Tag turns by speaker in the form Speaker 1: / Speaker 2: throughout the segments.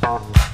Speaker 1: Bye.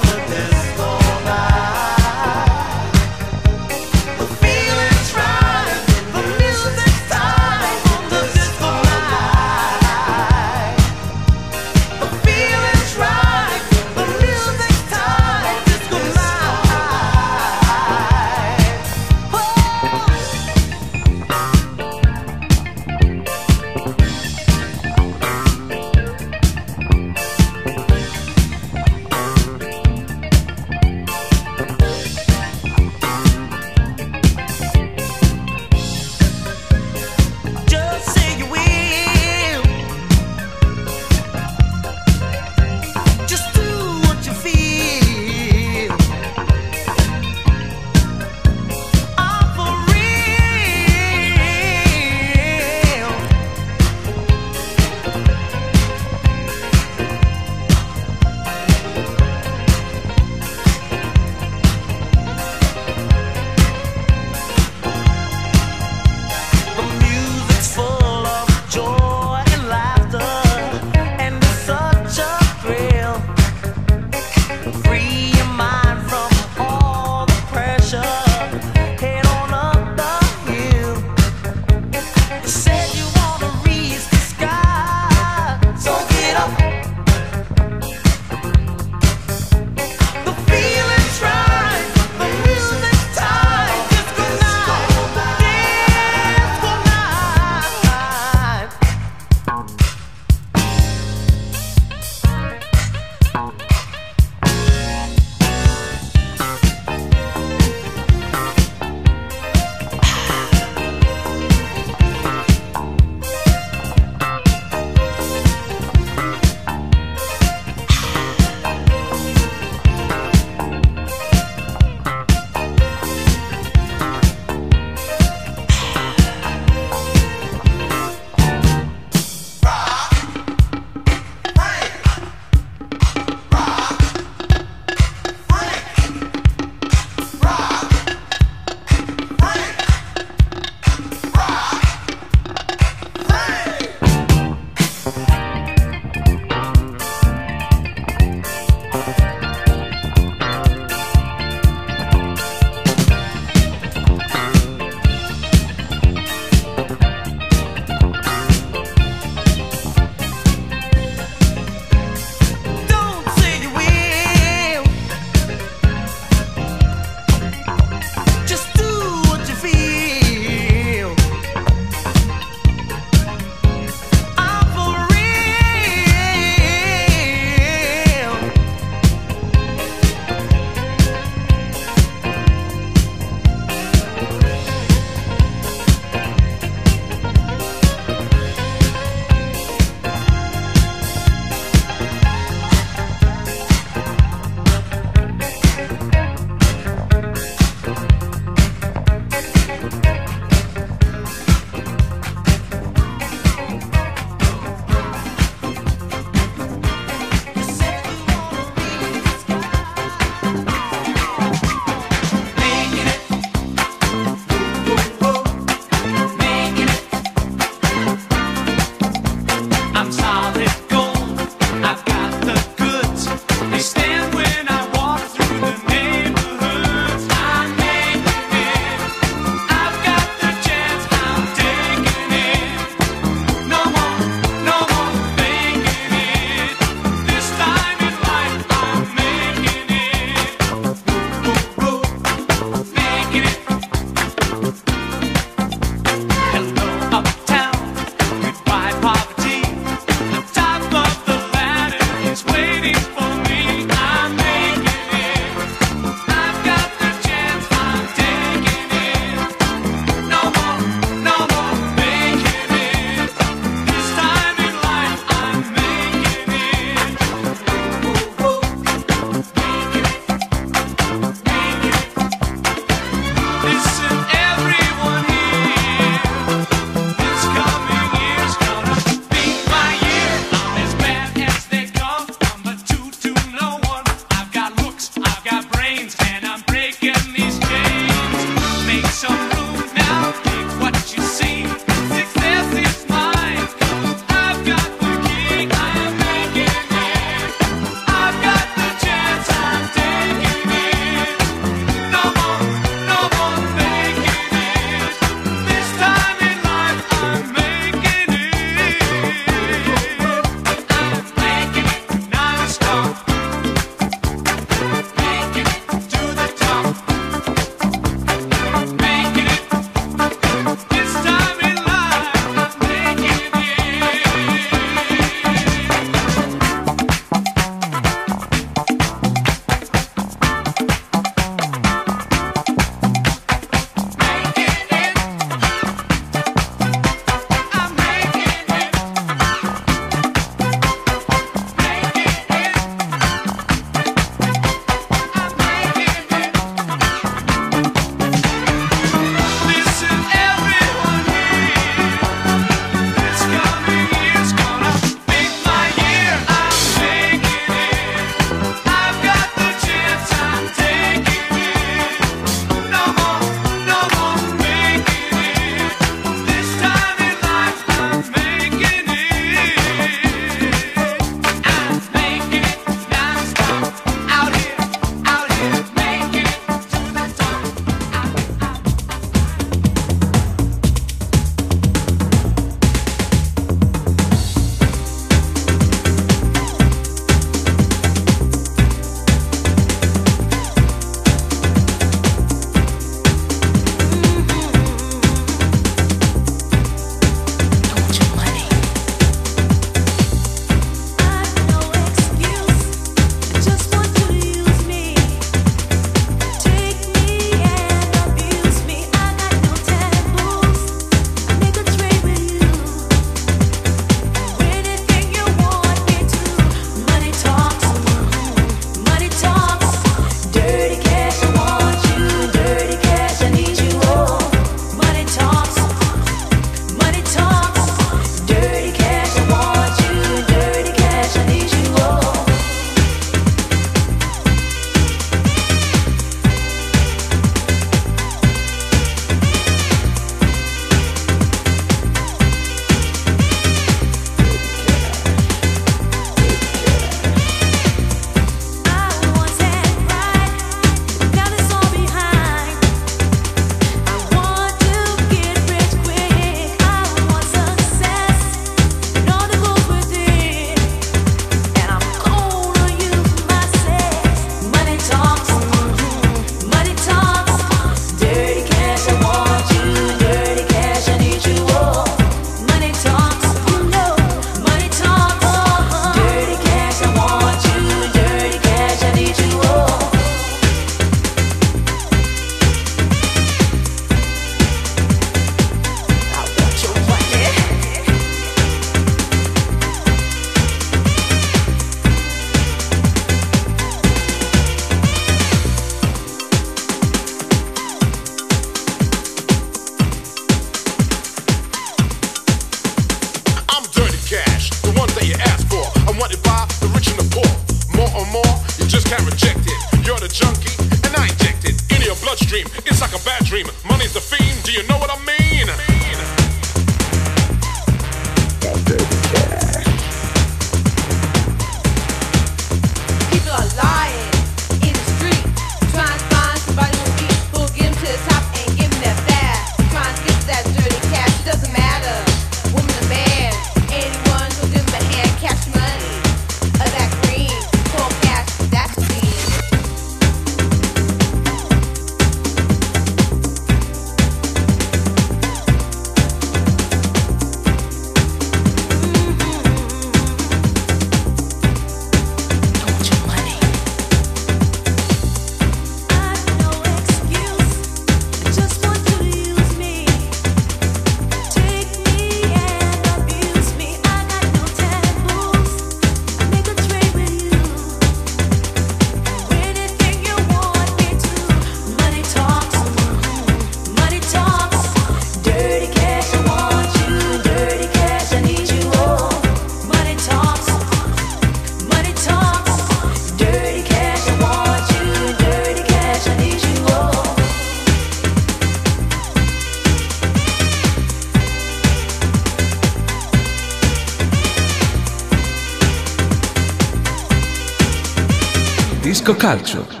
Speaker 1: Calcio.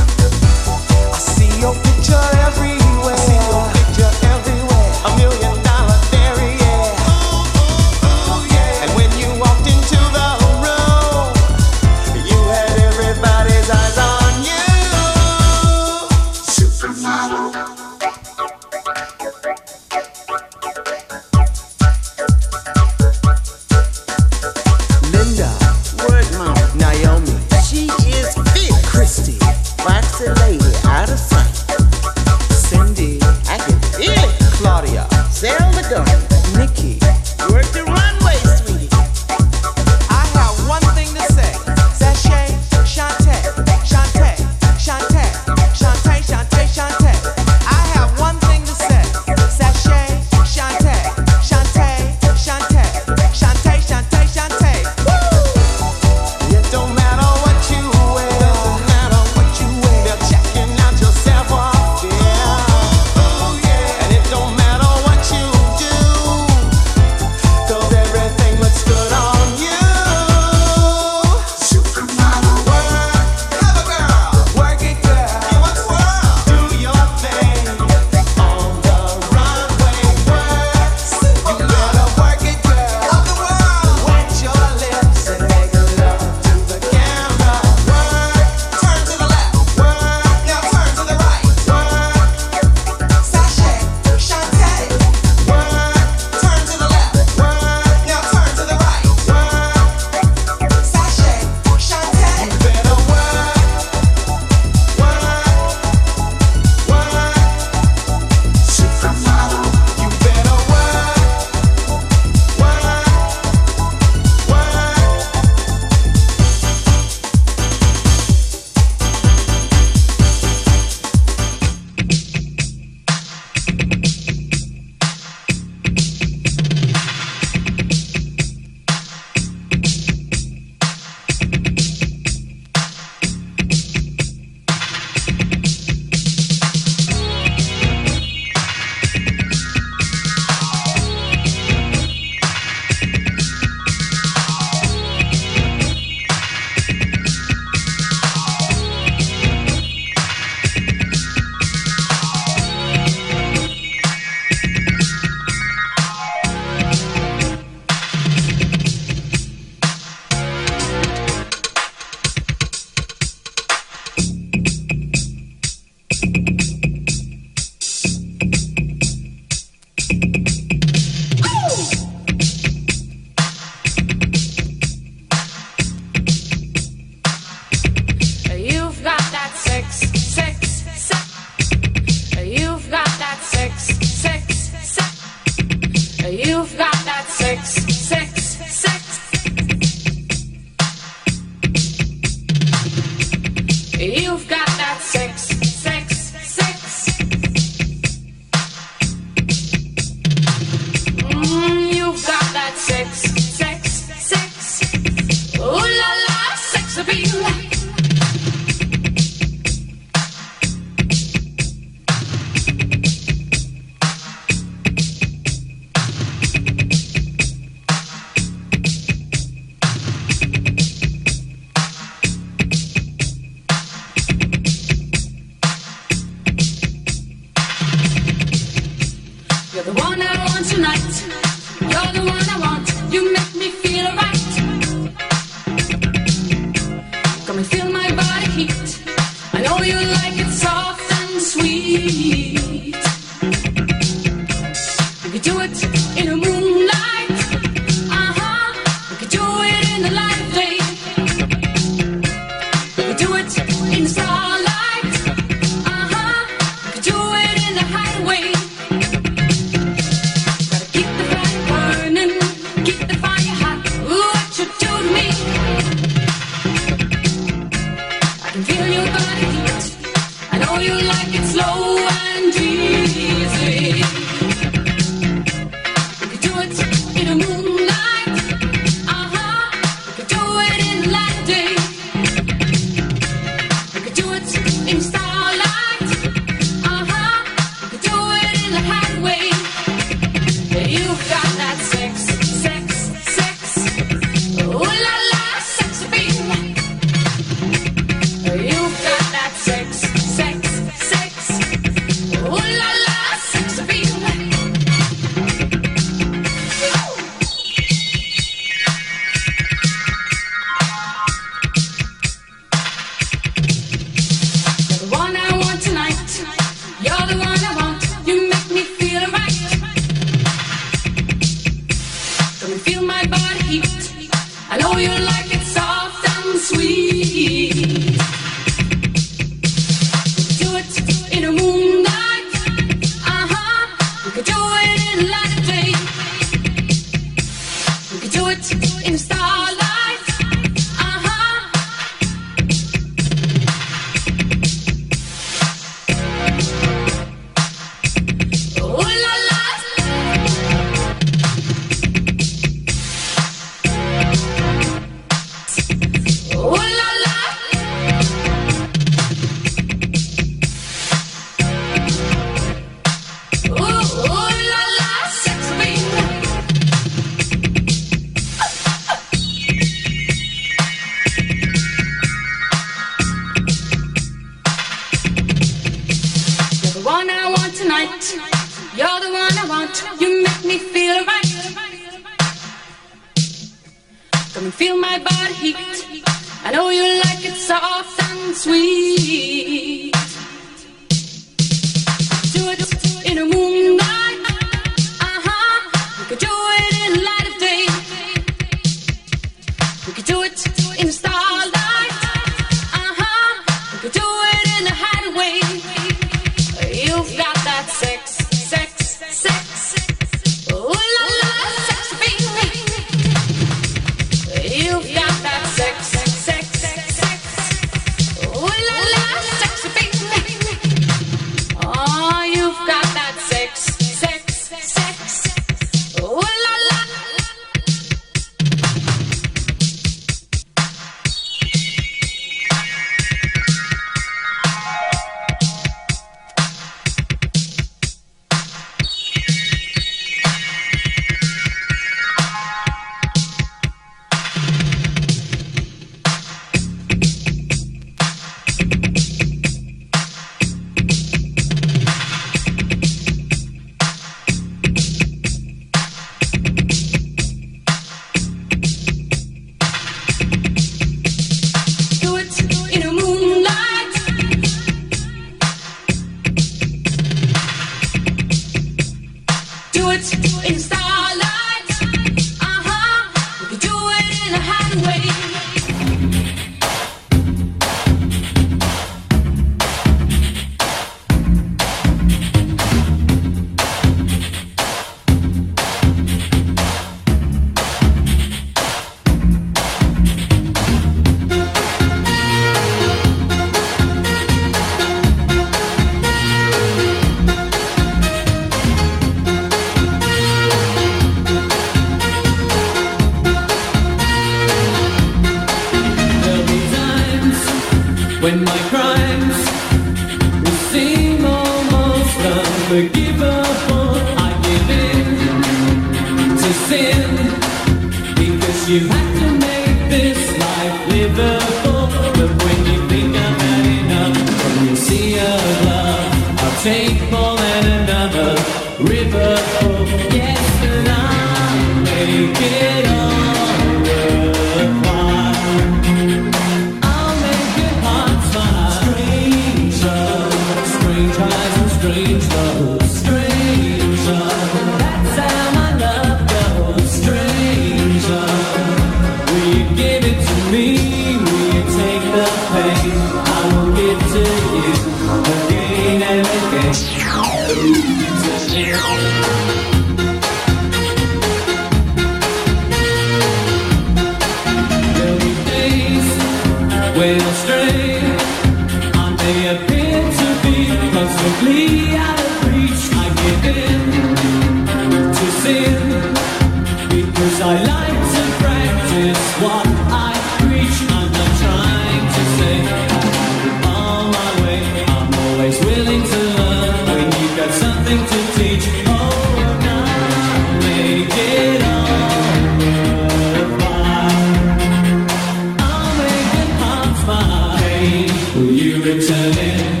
Speaker 2: returning.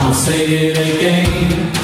Speaker 2: I'll say it again.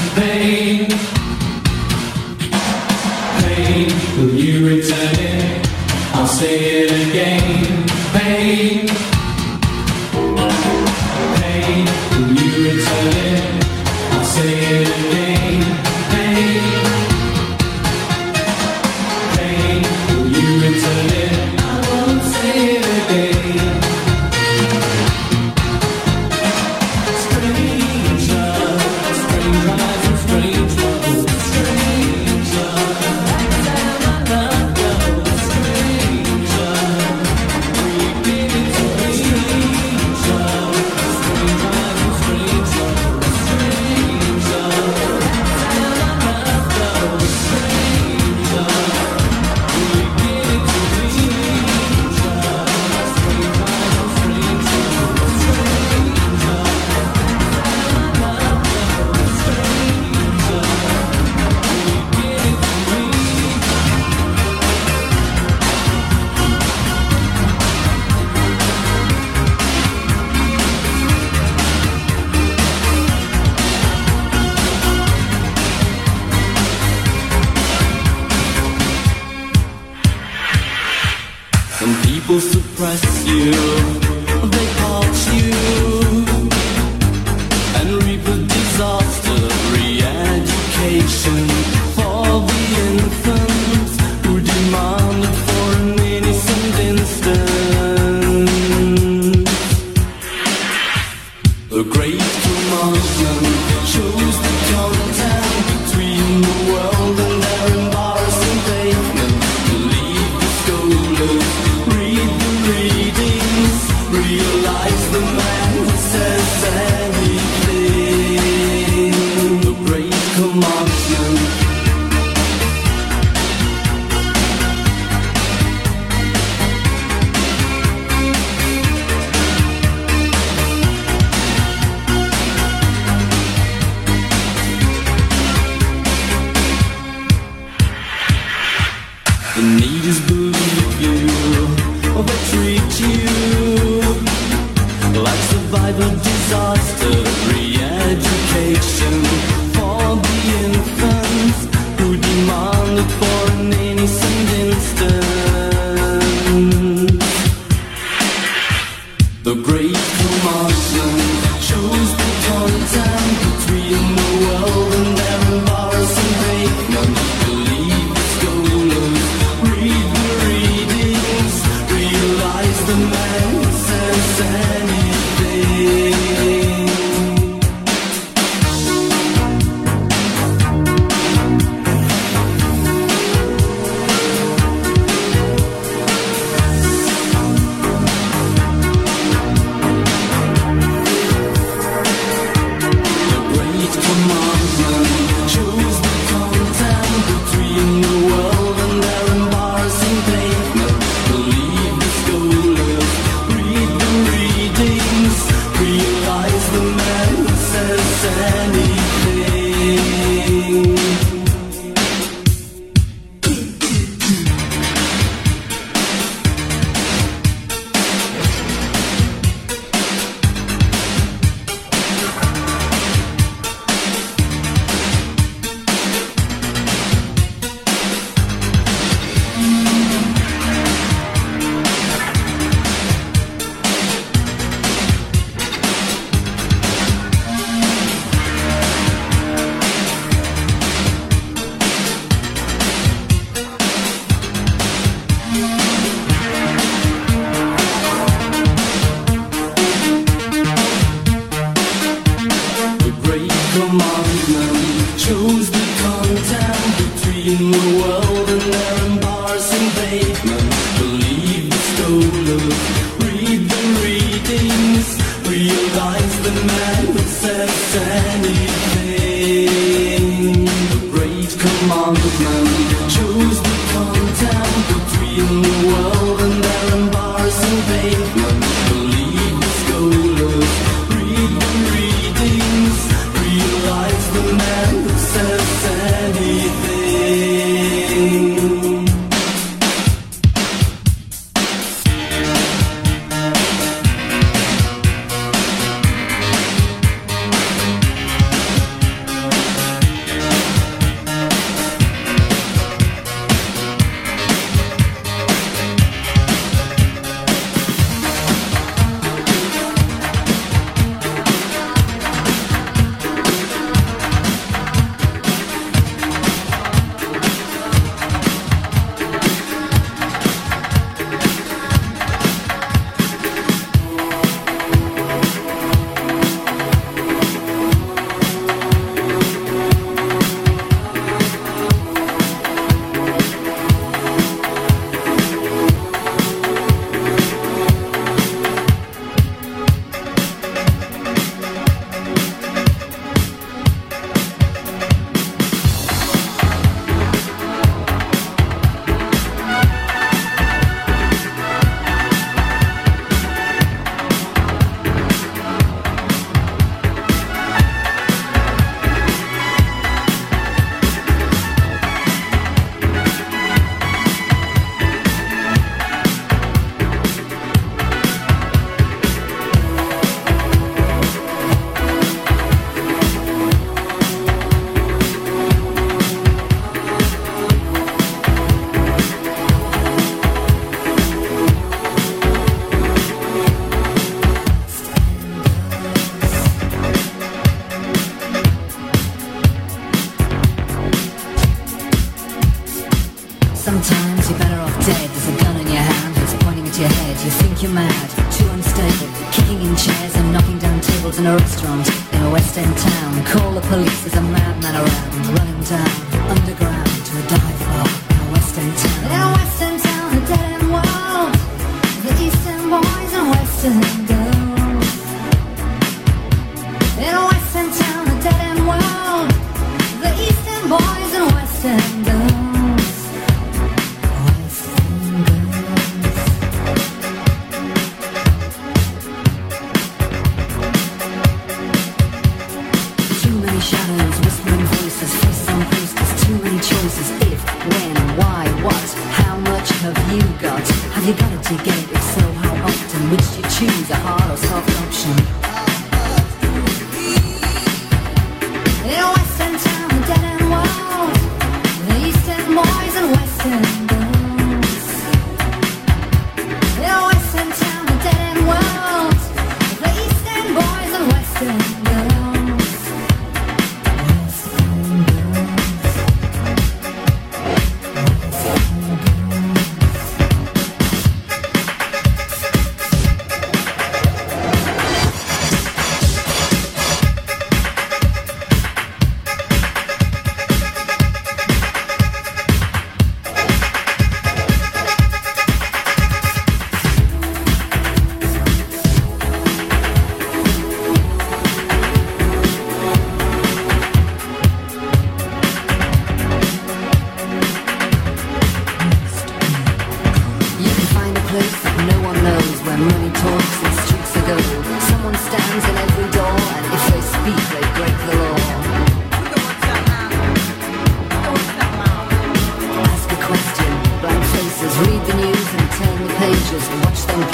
Speaker 2: Turn the pages. And
Speaker 3: watch them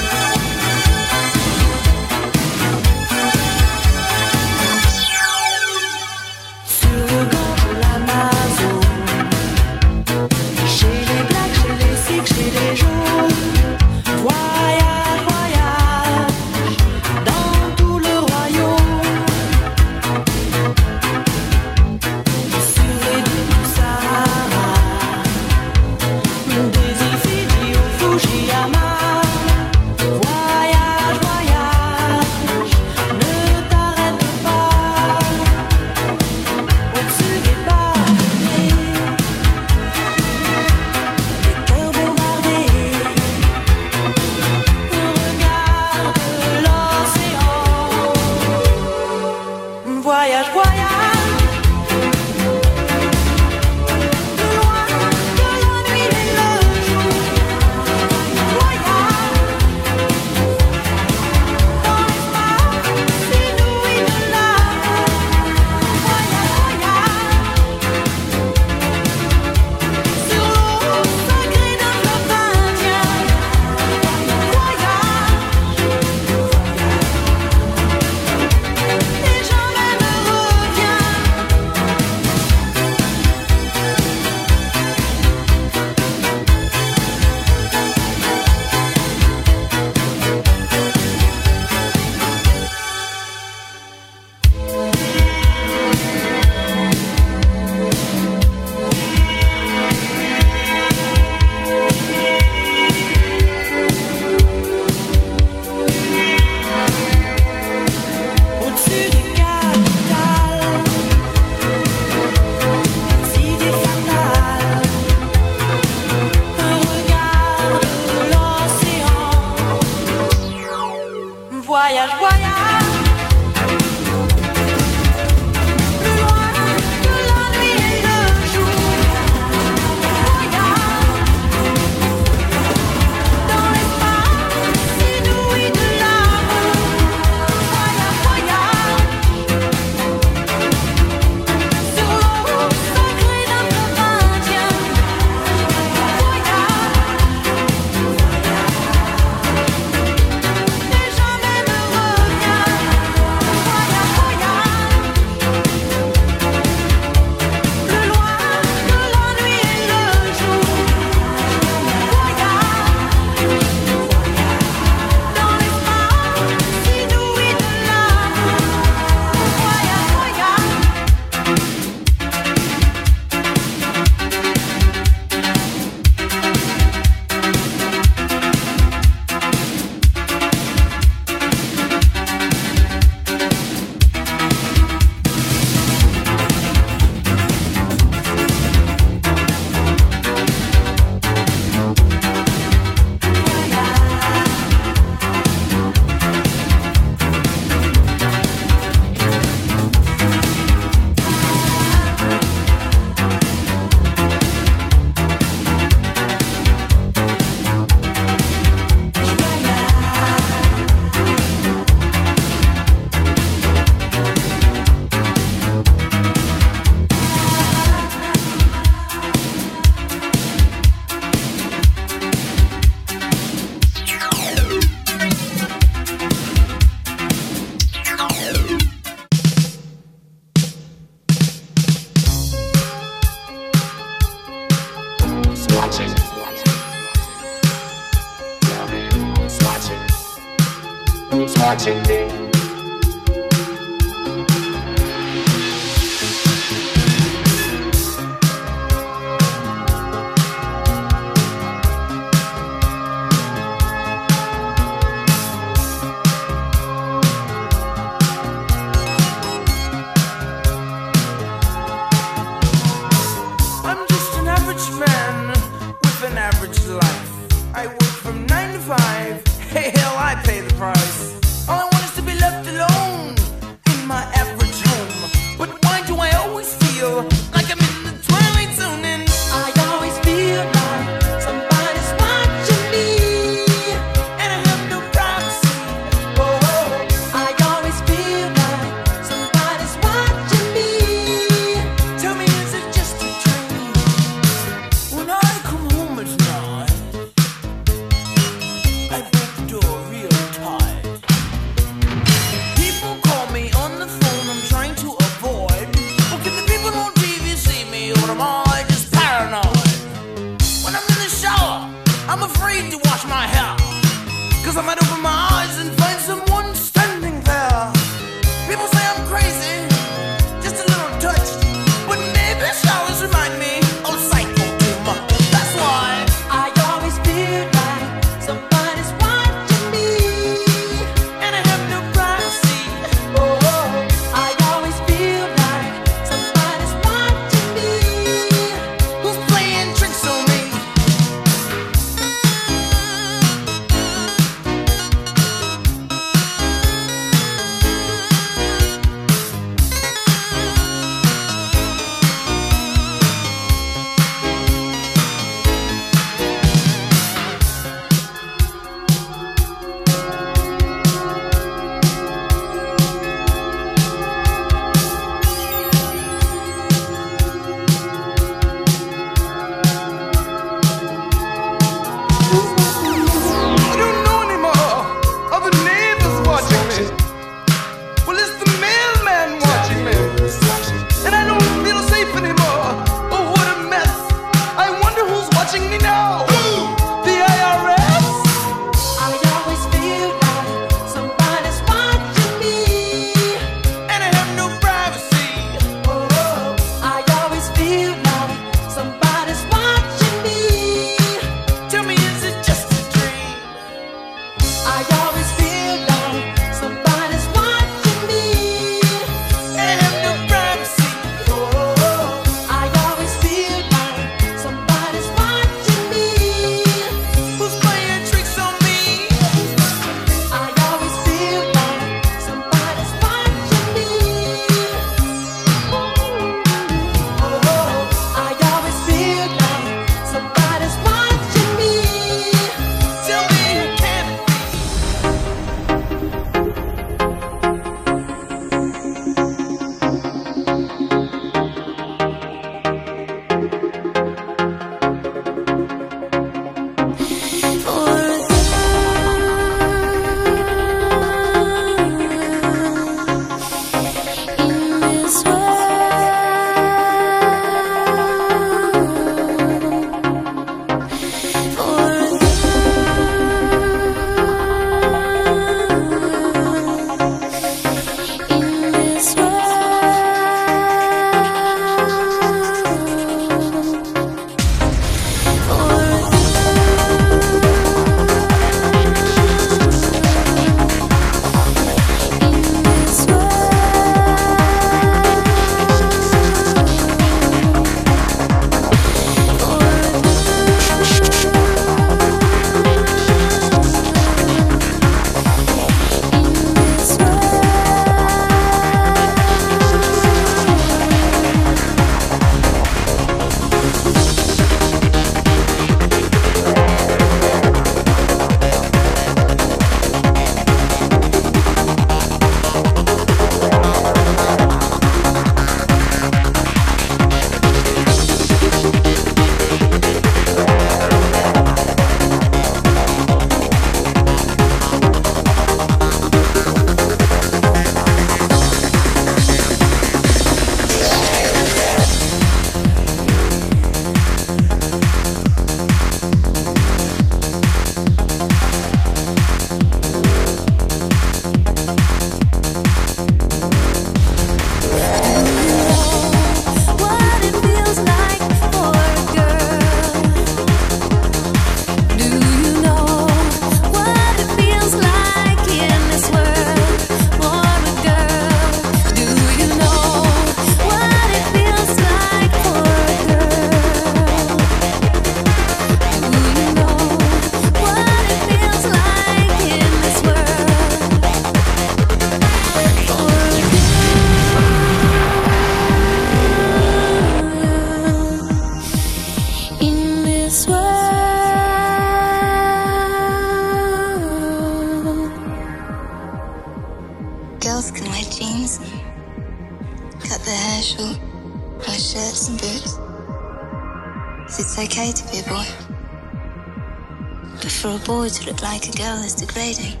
Speaker 3: degrading.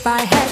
Speaker 4: If I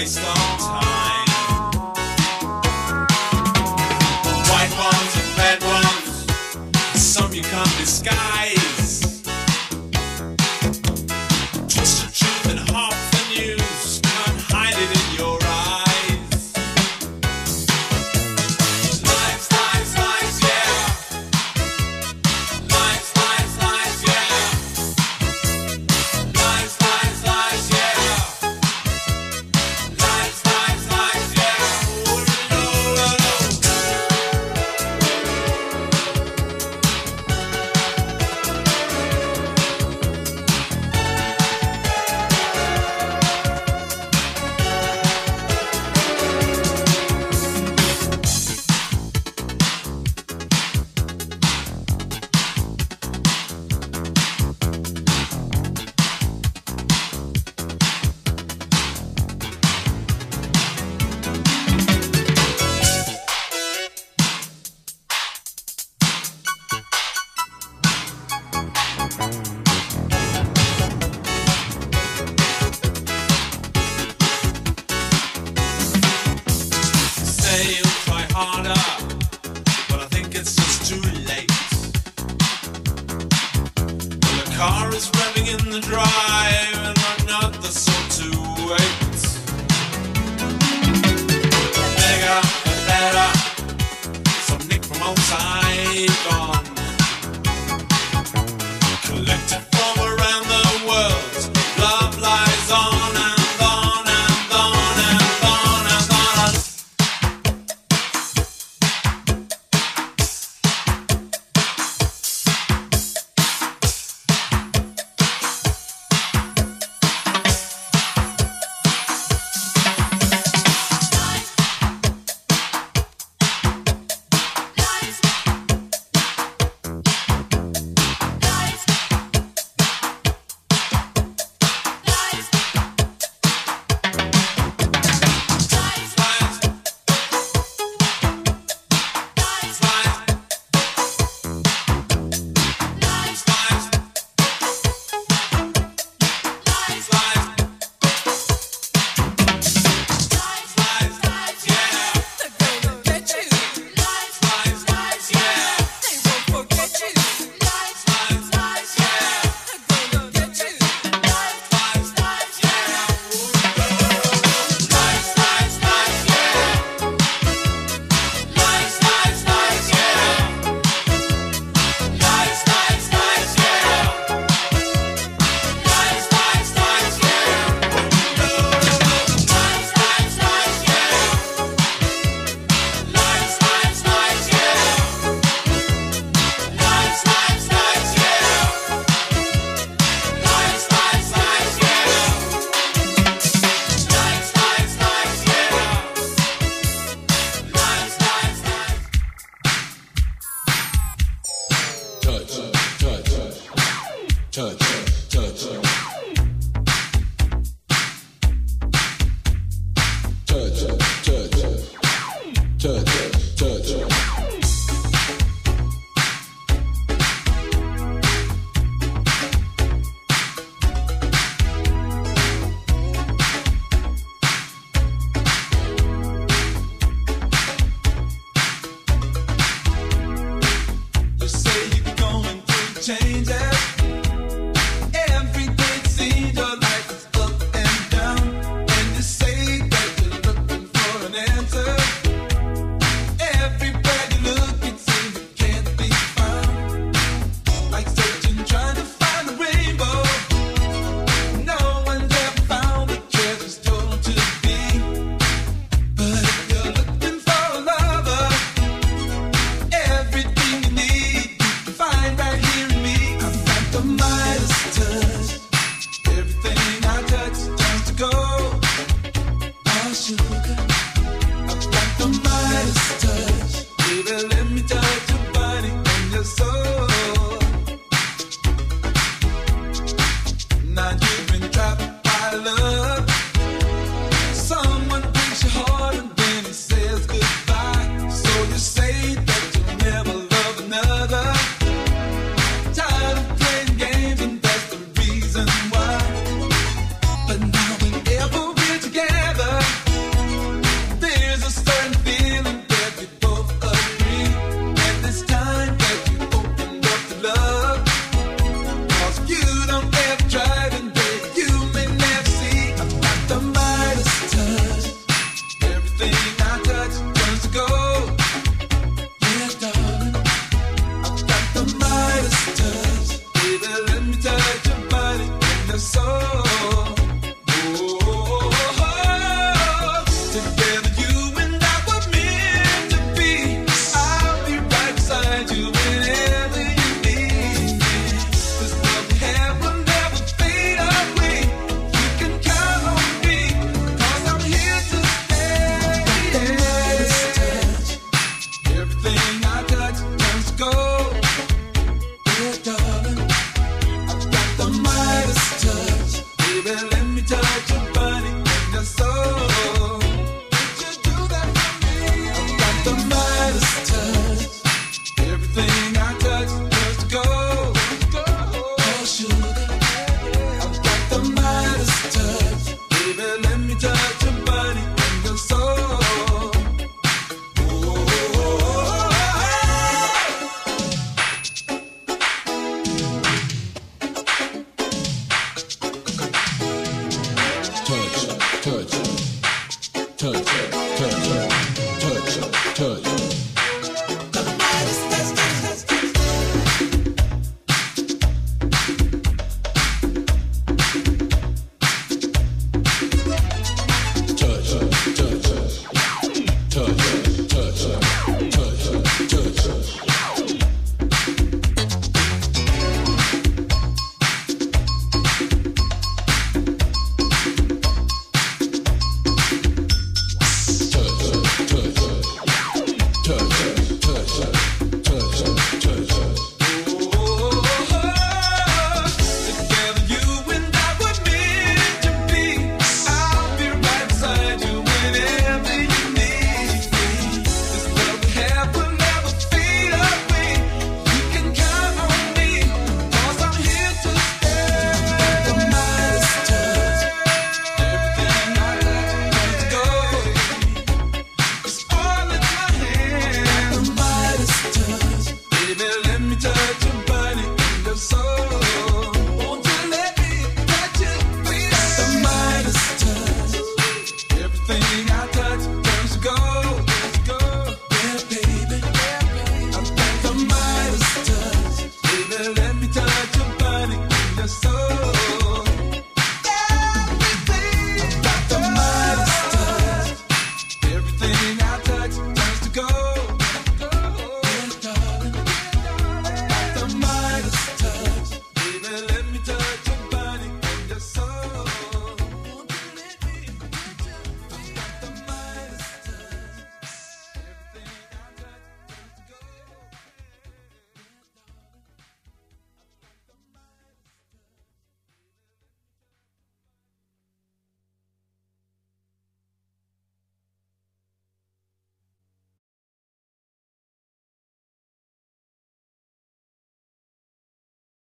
Speaker 5: waste of time. White ones and red ones, some you can't disguise.